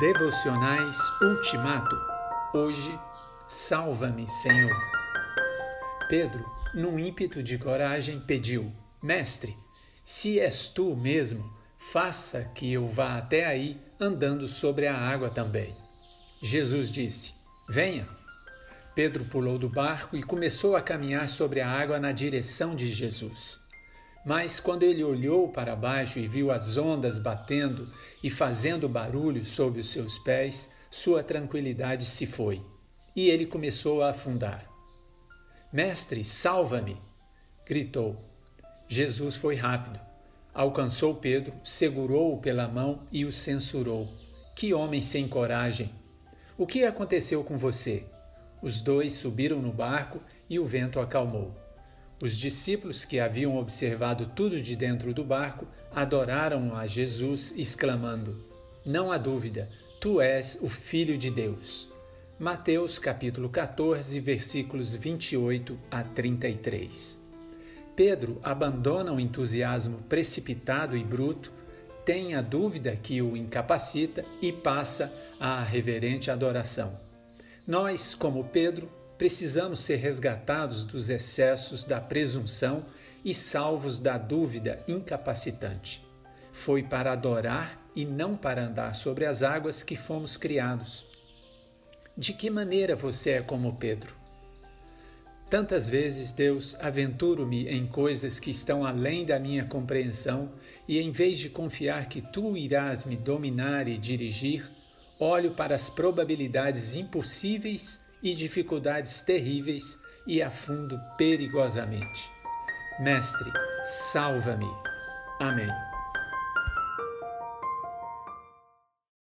Devocionais Ultimato. Hoje, salva-me, Senhor. Pedro, num ímpeto de coragem, pediu: Mestre, se és tu mesmo, faça que eu vá até aí andando sobre a água também. Jesus disse: Venha. Pedro pulou do barco e começou a caminhar sobre a água na direção de Jesus. Mas quando ele olhou para baixo e viu as ondas batendo e fazendo barulho sob os seus pés, sua tranquilidade se foi e ele começou a afundar. Mestre, salva-me! gritou. Jesus foi rápido. Alcançou Pedro, segurou-o pela mão e o censurou. Que homem sem coragem! O que aconteceu com você? Os dois subiram no barco e o vento acalmou. Os discípulos que haviam observado tudo de dentro do barco adoraram a Jesus, exclamando: Não há dúvida, tu és o Filho de Deus. Mateus capítulo 14, versículos 28 a 33. Pedro abandona o entusiasmo precipitado e bruto, tem a dúvida que o incapacita e passa à reverente adoração. Nós, como Pedro, precisamos ser resgatados dos excessos da presunção e salvos da dúvida incapacitante. Foi para adorar e não para andar sobre as águas que fomos criados. De que maneira você é como Pedro? Tantas vezes, Deus, aventuro-me em coisas que estão além da minha compreensão e, em vez de confiar que tu irás me dominar e dirigir, olho para as probabilidades impossíveis e dificuldades terríveis e afundo perigosamente. Mestre, salva-me. Amém.